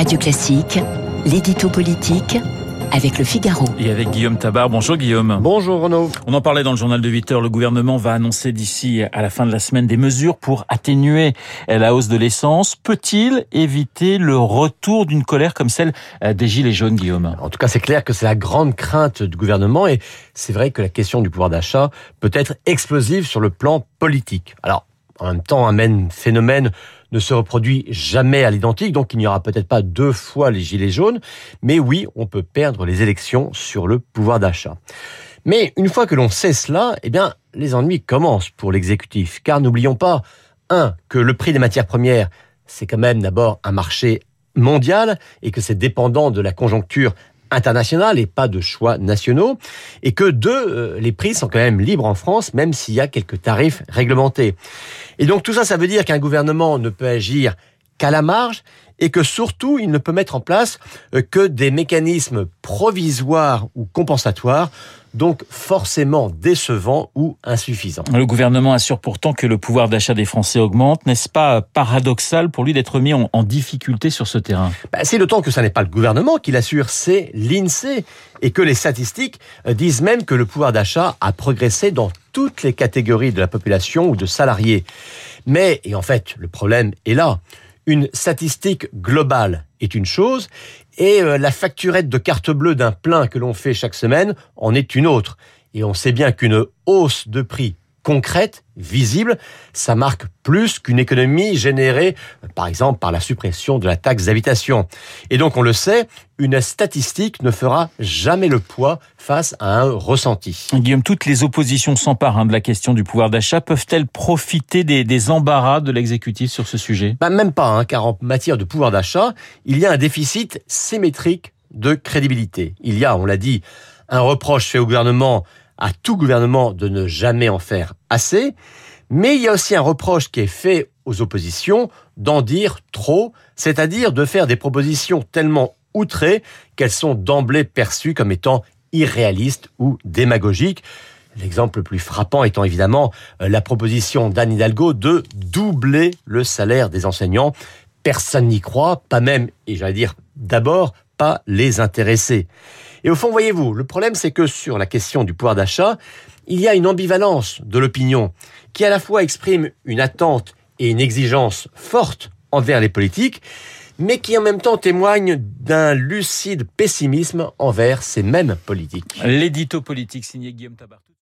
Radio Classique, l'édito politique avec le Figaro. Et avec Guillaume Tabar. Bonjour Guillaume. Bonjour Renaud. On en parlait dans le journal de 8 heures. Le gouvernement va annoncer d'ici à la fin de la semaine des mesures pour atténuer la hausse de l'essence. Peut-il éviter le retour d'une colère comme celle des Gilets jaunes, Guillaume? En tout cas, c'est clair que c'est la grande crainte du gouvernement et c'est vrai que la question du pouvoir d'achat peut être explosive sur le plan politique. Alors, en même temps, un même phénomène ne se reproduit jamais à l'identique, donc il n'y aura peut-être pas deux fois les gilets jaunes, mais oui, on peut perdre les élections sur le pouvoir d'achat. Mais une fois que l'on sait cela, eh bien, les ennuis commencent pour l'exécutif, car n'oublions pas, un, que le prix des matières premières, c'est quand même d'abord un marché mondial et que c'est dépendant de la conjoncture international et pas de choix nationaux, et que deux, euh, les prix sont quand même libres en France, même s'il y a quelques tarifs réglementés. Et donc tout ça, ça veut dire qu'un gouvernement ne peut agir qu'à la marge et que surtout, il ne peut mettre en place euh, que des mécanismes provisoires ou compensatoires donc forcément décevant ou insuffisant. Le gouvernement assure pourtant que le pouvoir d'achat des Français augmente. N'est-ce pas paradoxal pour lui d'être mis en, difficulté sur ce terrain? Bah, C'est d'autant que ce n'est pas le gouvernement qui l'assure, c'est l'INSEE. Et que les statistiques euh, disent même que le pouvoir d'achat a progressé dans toutes les catégories de la population ou de salariés. Mais, et en fait, le problème est là, une statistique globale est une chose et euh, la facturette de carte bleue d'un plein que l'on fait chaque semaine en est une autre. Et on sait bien qu'une hausse de prix concrète, visible, ça marque plus qu'une économie générée, par exemple, par la suppression de la taxe d'habitation. Et donc, on le sait, une statistique ne fera jamais le poids face à un ressenti. Guillaume, toutes les oppositions s'emparent hein, de la question du pouvoir d'achat. Peuvent-elles profiter des, embarras de l'exécutif sur ce sujet? Bah, Même pas, hein, car en matière de pouvoir d'achat, il y a un déficit symétrique de crédibilité. Il y a, on l'a dit, un reproche fait au gouvernement à tout gouvernement de ne jamais en faire assez, mais il y a aussi un reproche qui est fait aux oppositions d'en dire trop, c'est-à-dire de faire des propositions tellement outrées qu'elles sont d'emblée perçues comme étant irréalistes ou démagogiques. L'exemple le plus frappant étant évidemment euh, la proposition d'Anne Hidalgo de doubler le salaire des enseignants. Personne n'y croit, pas même, et j'allais dire d'abord, les intéressés. Et au fond, voyez-vous, le problème c'est que sur la question du pouvoir d'achat, il y a une ambivalence de l'opinion qui à la fois exprime une attente et une exigence forte envers les politiques, mais qui en même temps témoigne d'un lucide pessimisme envers ces mêmes politiques. L'édito politique signé Guillaume Tabar.